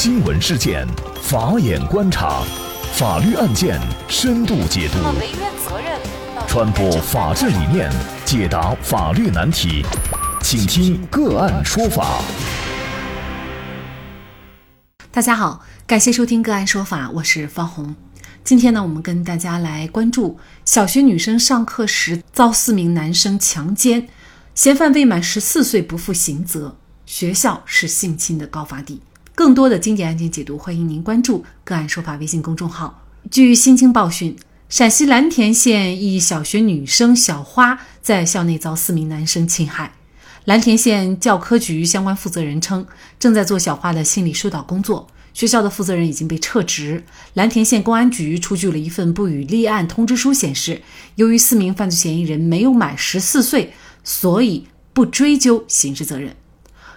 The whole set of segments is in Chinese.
新闻事件，法眼观察，法律案件深度解读，传播法治理念，解答法律难题，请听个案说法。大家好，感谢收听个案说法，我是方红。今天呢，我们跟大家来关注小学女生上课时遭四名男生强奸，嫌犯未满十四岁不负刑责，学校是性侵的高发地。更多的经典案件解读，欢迎您关注“个案说法”微信公众号。据新京报讯，陕西蓝田县一小学女生小花在校内遭四名男生侵害。蓝田县教科局相关负责人称，正在做小花的心理疏导工作。学校的负责人已经被撤职。蓝田县公安局出具了一份不予立案通知书，显示，由于四名犯罪嫌疑人没有满十四岁，所以不追究刑事责任。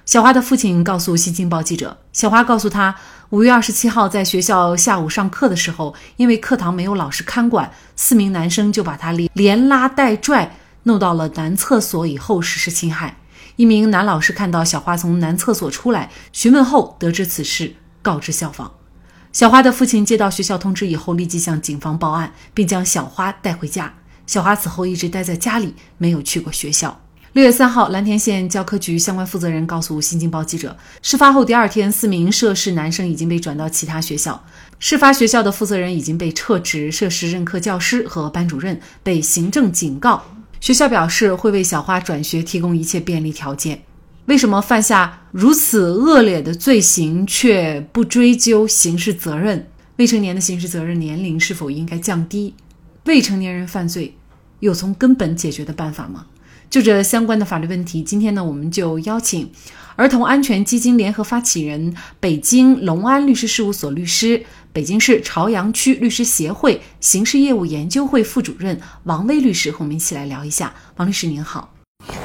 小花的父亲告诉《新京报》记者，小花告诉他，五月二十七号在学校下午上课的时候，因为课堂没有老师看管，四名男生就把他连连拉带拽弄到了男厕所，以后实施侵害。一名男老师看到小花从男厕所出来，询问后得知此事，告知校方。小花的父亲接到学校通知以后，立即向警方报案，并将小花带回家。小花此后一直待在家里，没有去过学校。六月三号，蓝田县教科局相关负责人告诉《新京报》记者，事发后第二天，四名涉事男生已经被转到其他学校，事发学校的负责人已经被撤职，涉事任课教师和班主任被行政警告。学校表示会为小花转学提供一切便利条件。为什么犯下如此恶劣的罪行却不追究刑事责任？未成年的刑事责任年龄是否应该降低？未成年人犯罪有从根本解决的办法吗？就这相关的法律问题，今天呢，我们就邀请儿童安全基金联合发起人、北京隆安律师事务所律师、北京市朝阳区律师协会刑事业务研究会副主任王威律师和我们一起来聊一下。王律师您好，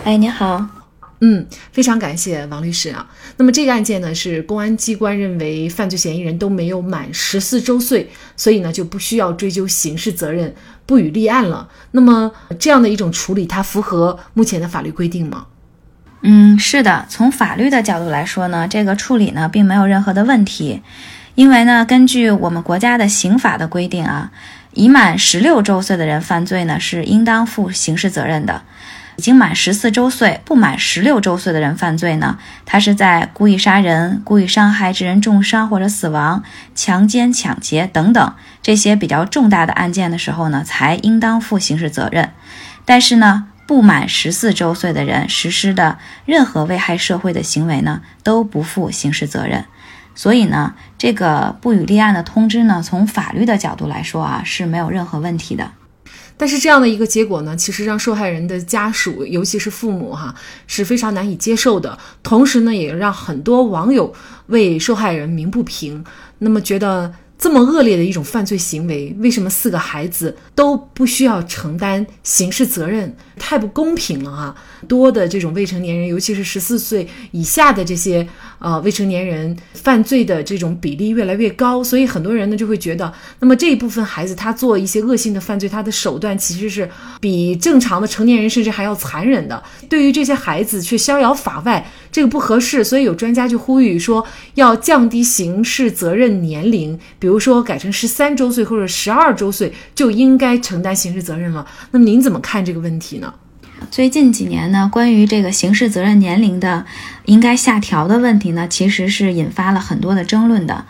哎，您好。嗯，非常感谢王律师啊。那么这个案件呢，是公安机关认为犯罪嫌疑人都没有满十四周岁，所以呢就不需要追究刑事责任，不予立案了。那么这样的一种处理，它符合目前的法律规定吗？嗯，是的。从法律的角度来说呢，这个处理呢并没有任何的问题，因为呢根据我们国家的刑法的规定啊，已满十六周岁的人犯罪呢是应当负刑事责任的。已经满十四周岁、不满十六周岁的人犯罪呢，他是在故意杀人、故意伤害致人重伤或者死亡、强奸、抢劫等等这些比较重大的案件的时候呢，才应当负刑事责任。但是呢，不满十四周岁的人实施的任何危害社会的行为呢，都不负刑事责任。所以呢，这个不予立案的通知呢，从法律的角度来说啊，是没有任何问题的。但是这样的一个结果呢，其实让受害人的家属，尤其是父母哈，是非常难以接受的。同时呢，也让很多网友为受害人鸣不平，那么觉得。这么恶劣的一种犯罪行为，为什么四个孩子都不需要承担刑事责任？太不公平了哈！多的这种未成年人，尤其是十四岁以下的这些呃未成年人，犯罪的这种比例越来越高，所以很多人呢就会觉得，那么这一部分孩子他做一些恶性的犯罪，他的手段其实是比正常的成年人甚至还要残忍的。对于这些孩子却逍遥法外，这个不合适，所以有专家就呼吁说，要降低刑事责任年龄。比如说改成十三周岁或者十二周岁就应该承担刑事责任了。那么您怎么看这个问题呢？最近几年呢，关于这个刑事责任年龄的应该下调的问题呢，其实是引发了很多的争论的。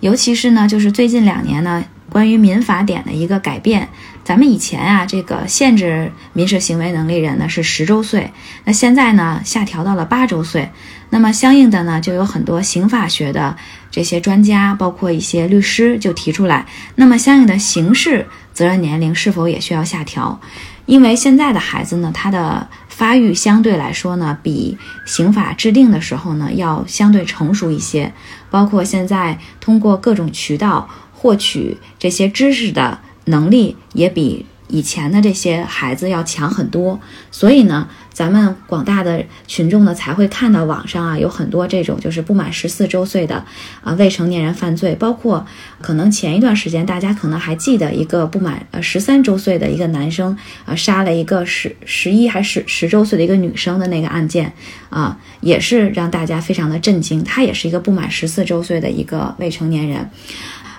尤其是呢，就是最近两年呢，关于民法典的一个改变。咱们以前啊，这个限制民事行为能力人呢是十周岁，那现在呢下调到了八周岁。那么相应的呢，就有很多刑法学的这些专家，包括一些律师就提出来，那么相应的刑事责任年龄是否也需要下调？因为现在的孩子呢，他的发育相对来说呢，比刑法制定的时候呢要相对成熟一些，包括现在通过各种渠道获取这些知识的。能力也比以前的这些孩子要强很多，所以呢，咱们广大的群众呢才会看到网上啊有很多这种就是不满十四周岁的啊未成年人犯罪，包括可能前一段时间大家可能还记得一个不满呃十三周岁的一个男生啊杀了一个十十一还是十周岁的一个女生的那个案件。啊，也是让大家非常的震惊，他也是一个不满十四周岁的一个未成年人。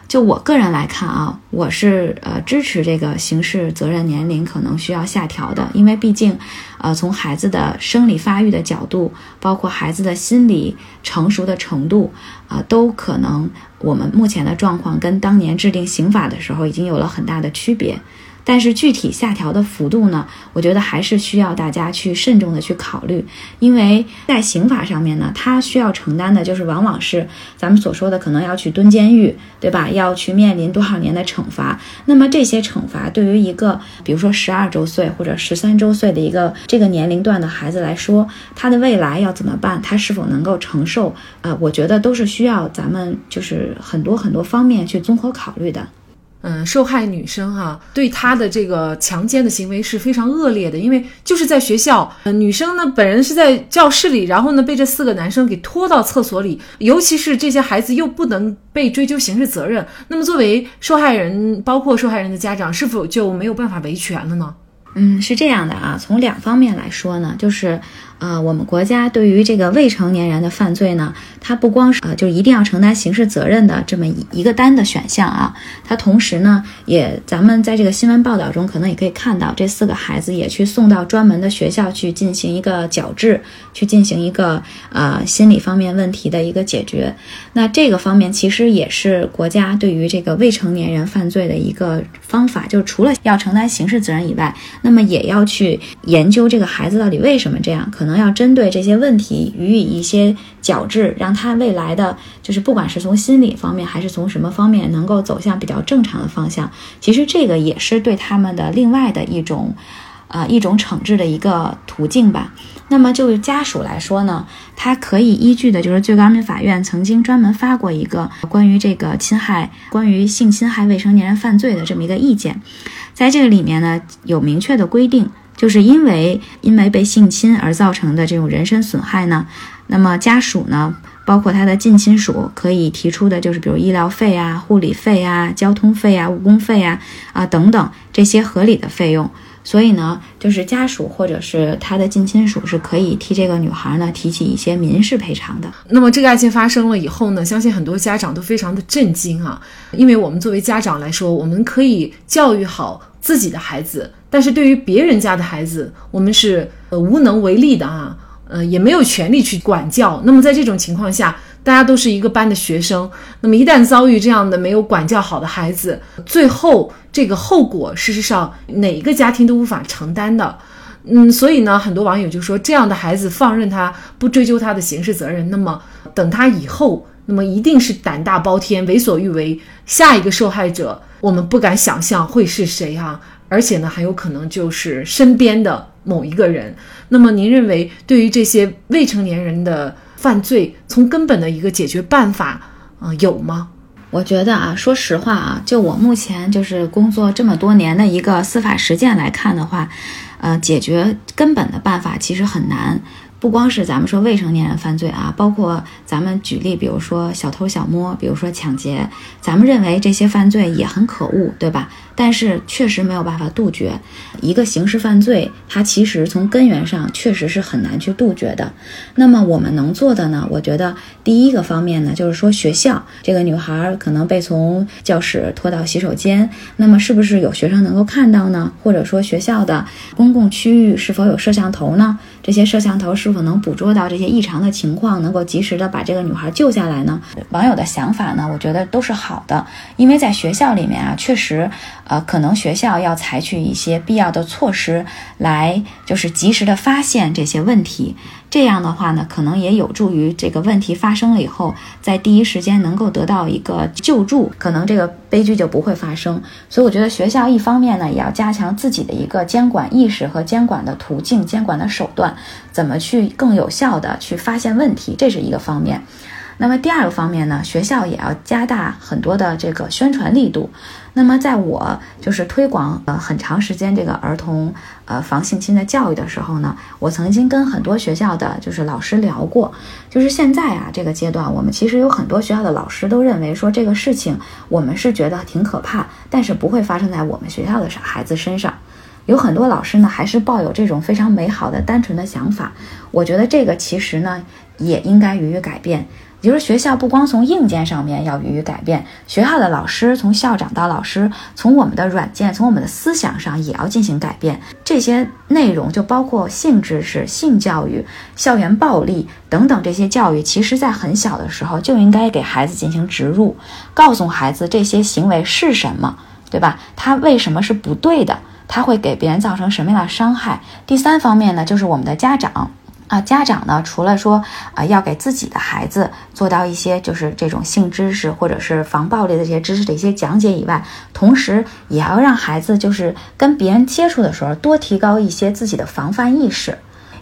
就我个人来看啊，我是呃支持这个刑事责任年龄可能需要下调的，因为毕竟，呃从孩子的生理发育的角度，包括孩子的心理成熟的程度啊，都可能我们目前的状况跟当年制定刑法的时候已经有了很大的区别。但是具体下调的幅度呢？我觉得还是需要大家去慎重的去考虑，因为在刑法上面呢，它需要承担的就是往往是咱们所说的可能要去蹲监狱，对吧？要去面临多少年的惩罚？那么这些惩罚对于一个比如说十二周岁或者十三周岁的一个这个年龄段的孩子来说，他的未来要怎么办？他是否能够承受？呃，我觉得都是需要咱们就是很多很多方面去综合考虑的。嗯，受害女生哈，对她的这个强奸的行为是非常恶劣的，因为就是在学校，呃，女生呢本人是在教室里，然后呢被这四个男生给拖到厕所里，尤其是这些孩子又不能被追究刑事责任，那么作为受害人，包括受害人的家长，是否就没有办法维权了呢？嗯，是这样的啊，从两方面来说呢，就是。呃，我们国家对于这个未成年人的犯罪呢，它不光是呃，就一定要承担刑事责任的这么一一个单的选项啊，它同时呢，也咱们在这个新闻报道中可能也可以看到，这四个孩子也去送到专门的学校去进行一个矫治，去进行一个呃心理方面问题的一个解决。那这个方面其实也是国家对于这个未成年人犯罪的一个方法，就是除了要承担刑事责任以外，那么也要去研究这个孩子到底为什么这样，可。能要针对这些问题予以一些矫治，让他未来的就是不管是从心理方面还是从什么方面，能够走向比较正常的方向。其实这个也是对他们的另外的一种，呃，一种惩治的一个途径吧。那么就家属来说呢，他可以依据的就是最高人民法院曾经专门发过一个关于这个侵害、关于性侵害未成年人犯罪的这么一个意见，在这个里面呢有明确的规定。就是因为因为被性侵而造成的这种人身损害呢，那么家属呢，包括他的近亲属，可以提出的就是比如医疗费啊、护理费啊、交通费啊、误工费啊啊等等这些合理的费用。所以呢，就是家属或者是他的近亲属是可以替这个女孩呢提起一些民事赔偿的。那么这个案件发生了以后呢，相信很多家长都非常的震惊啊，因为我们作为家长来说，我们可以教育好自己的孩子。但是对于别人家的孩子，我们是呃无能为力的啊，呃也没有权利去管教。那么在这种情况下，大家都是一个班的学生，那么一旦遭遇这样的没有管教好的孩子，最后这个后果，事实上哪一个家庭都无法承担的。嗯，所以呢，很多网友就说，这样的孩子放任他不追究他的刑事责任，那么等他以后，那么一定是胆大包天、为所欲为，下一个受害者，我们不敢想象会是谁啊。而且呢，很有可能就是身边的某一个人。那么，您认为对于这些未成年人的犯罪，从根本的一个解决办法啊，有吗？我觉得啊，说实话啊，就我目前就是工作这么多年的一个司法实践来看的话，呃，解决根本的办法其实很难。不光是咱们说未成年人犯罪啊，包括咱们举例，比如说小偷小摸，比如说抢劫，咱们认为这些犯罪也很可恶，对吧？但是确实没有办法杜绝一个刑事犯罪，它其实从根源上确实是很难去杜绝的。那么我们能做的呢？我觉得第一个方面呢，就是说学校这个女孩可能被从教室拖到洗手间，那么是不是有学生能够看到呢？或者说学校的公共区域是否有摄像头呢？这些摄像头是否能捕捉到这些异常的情况，能够及时的把这个女孩救下来呢？网友的想法呢，我觉得都是好的，因为在学校里面啊，确实。呃，可能学校要采取一些必要的措施，来就是及时的发现这些问题。这样的话呢，可能也有助于这个问题发生了以后，在第一时间能够得到一个救助，可能这个悲剧就不会发生。所以我觉得学校一方面呢，也要加强自己的一个监管意识和监管的途径、监管的手段，怎么去更有效的去发现问题，这是一个方面。那么第二个方面呢，学校也要加大很多的这个宣传力度。那么在我就是推广呃很长时间这个儿童呃防性侵的教育的时候呢，我曾经跟很多学校的就是老师聊过，就是现在啊这个阶段，我们其实有很多学校的老师都认为说这个事情我们是觉得挺可怕，但是不会发生在我们学校的孩子身上。有很多老师呢，还是抱有这种非常美好的、单纯的想法。我觉得这个其实呢，也应该予以改变。也就是学校不光从硬件上面要予以改变，学校的老师从校长到老师，从我们的软件，从我们的思想上也要进行改变。这些内容就包括性知识、性教育、校园暴力等等这些教育，其实在很小的时候就应该给孩子进行植入，告诉孩子这些行为是什么，对吧？他为什么是不对的？他会给别人造成什么样的伤害？第三方面呢，就是我们的家长啊，家长呢，除了说啊，要给自己的孩子做到一些就是这种性知识或者是防暴力的这些知识的一些讲解以外，同时也要让孩子就是跟别人接触的时候多提高一些自己的防范意识。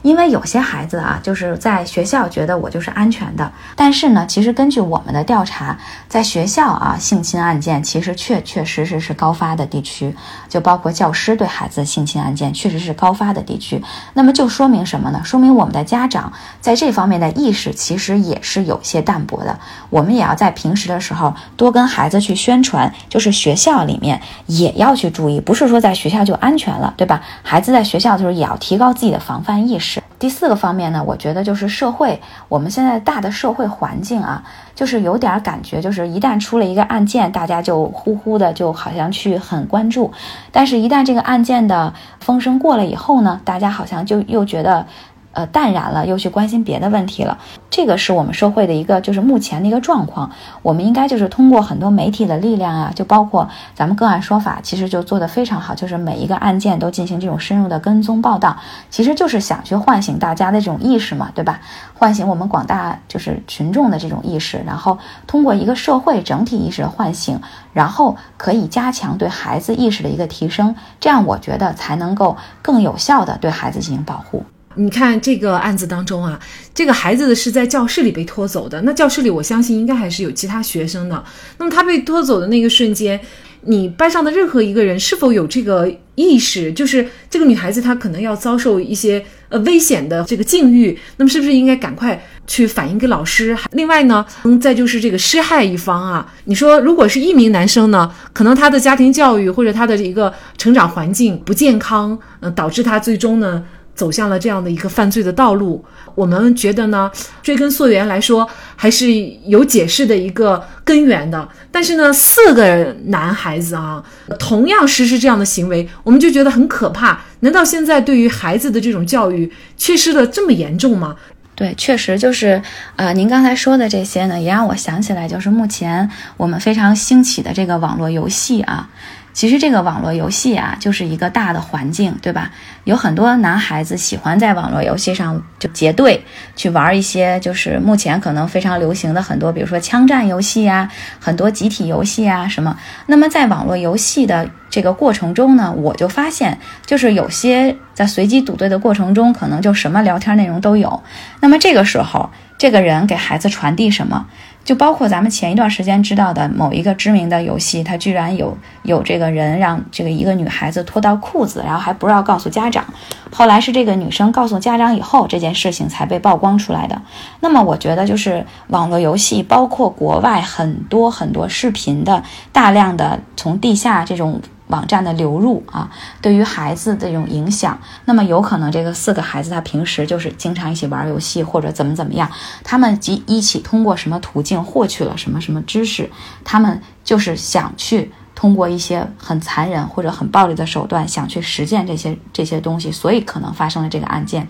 因为有些孩子啊，就是在学校觉得我就是安全的，但是呢，其实根据我们的调查，在学校啊，性侵案件其实确确实实是高发的地区，就包括教师对孩子性侵案件确实是高发的地区。那么就说明什么呢？说明我们的家长在这方面的意识其实也是有些淡薄的。我们也要在平时的时候多跟孩子去宣传，就是学校里面也要去注意，不是说在学校就安全了，对吧？孩子在学校的时候也要提高自己的防范意识。第四个方面呢，我觉得就是社会，我们现在大的社会环境啊，就是有点感觉，就是一旦出了一个案件，大家就呼呼的就好像去很关注，但是，一旦这个案件的风声过了以后呢，大家好像就又觉得。呃，淡然了，又去关心别的问题了。这个是我们社会的一个，就是目前的一个状况。我们应该就是通过很多媒体的力量啊，就包括咱们个案说法，其实就做得非常好，就是每一个案件都进行这种深入的跟踪报道，其实就是想去唤醒大家的这种意识嘛，对吧？唤醒我们广大就是群众的这种意识，然后通过一个社会整体意识的唤醒，然后可以加强对孩子意识的一个提升，这样我觉得才能够更有效的对孩子进行保护。你看这个案子当中啊，这个孩子是在教室里被拖走的。那教室里我相信应该还是有其他学生的。那么他被拖走的那个瞬间，你班上的任何一个人是否有这个意识，就是这个女孩子她可能要遭受一些呃危险的这个境遇，那么是不是应该赶快去反映给老师？另外呢，嗯，再就是这个施害一方啊，你说如果是一名男生呢，可能他的家庭教育或者他的一个成长环境不健康，嗯，导致他最终呢。走向了这样的一个犯罪的道路，我们觉得呢，追根溯源来说，还是有解释的一个根源的。但是呢，四个男孩子啊，同样实施这样的行为，我们就觉得很可怕。难道现在对于孩子的这种教育缺失的这么严重吗？对，确实就是，呃，您刚才说的这些呢，也让我想起来，就是目前我们非常兴起的这个网络游戏啊。其实这个网络游戏啊，就是一个大的环境，对吧？有很多男孩子喜欢在网络游戏上就结队去玩一些，就是目前可能非常流行的很多，比如说枪战游戏啊，很多集体游戏啊什么。那么在网络游戏的这个过程中呢，我就发现，就是有些在随机组队的过程中，可能就什么聊天内容都有。那么这个时候，这个人给孩子传递什么？就包括咱们前一段时间知道的某一个知名的游戏，它居然有有这个人让这个一个女孩子脱到裤子，然后还不知道告诉家长。后来是这个女生告诉家长以后，这件事情才被曝光出来的。那么我觉得，就是网络游戏，包括国外很多很多视频的大量的从地下这种。网站的流入啊，对于孩子的这种影响，那么有可能这个四个孩子他平时就是经常一起玩游戏或者怎么怎么样，他们即一起通过什么途径获取了什么什么知识，他们就是想去通过一些很残忍或者很暴力的手段想去实践这些这些东西，所以可能发生了这个案件。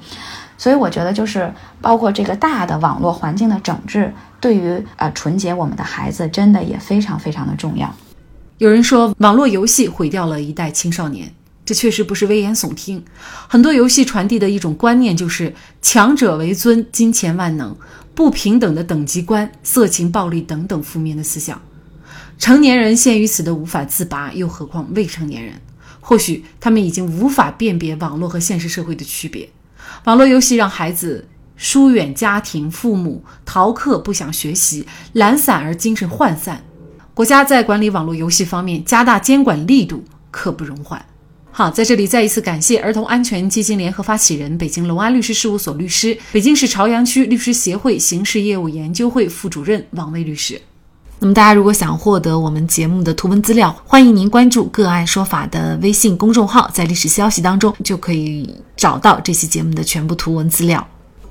所以我觉得就是包括这个大的网络环境的整治，对于呃纯洁我们的孩子真的也非常非常的重要。有人说，网络游戏毁掉了一代青少年，这确实不是危言耸听。很多游戏传递的一种观念就是强者为尊、金钱万能、不平等的等级观、色情、暴力等等负面的思想。成年人陷于此的无法自拔，又何况未成年人？或许他们已经无法辨别网络和现实社会的区别。网络游戏让孩子疏远家庭、父母，逃课不想学习，懒散而精神涣散。国家在管理网络游戏方面加大监管力度，刻不容缓。好，在这里再一次感谢儿童安全基金联合发起人、北京隆安律师事务所律师、北京市朝阳区律师协会刑事业务研究会副主任王威律师。那么，大家如果想获得我们节目的图文资料，欢迎您关注“个案说法”的微信公众号，在历史消息当中就可以找到这期节目的全部图文资料。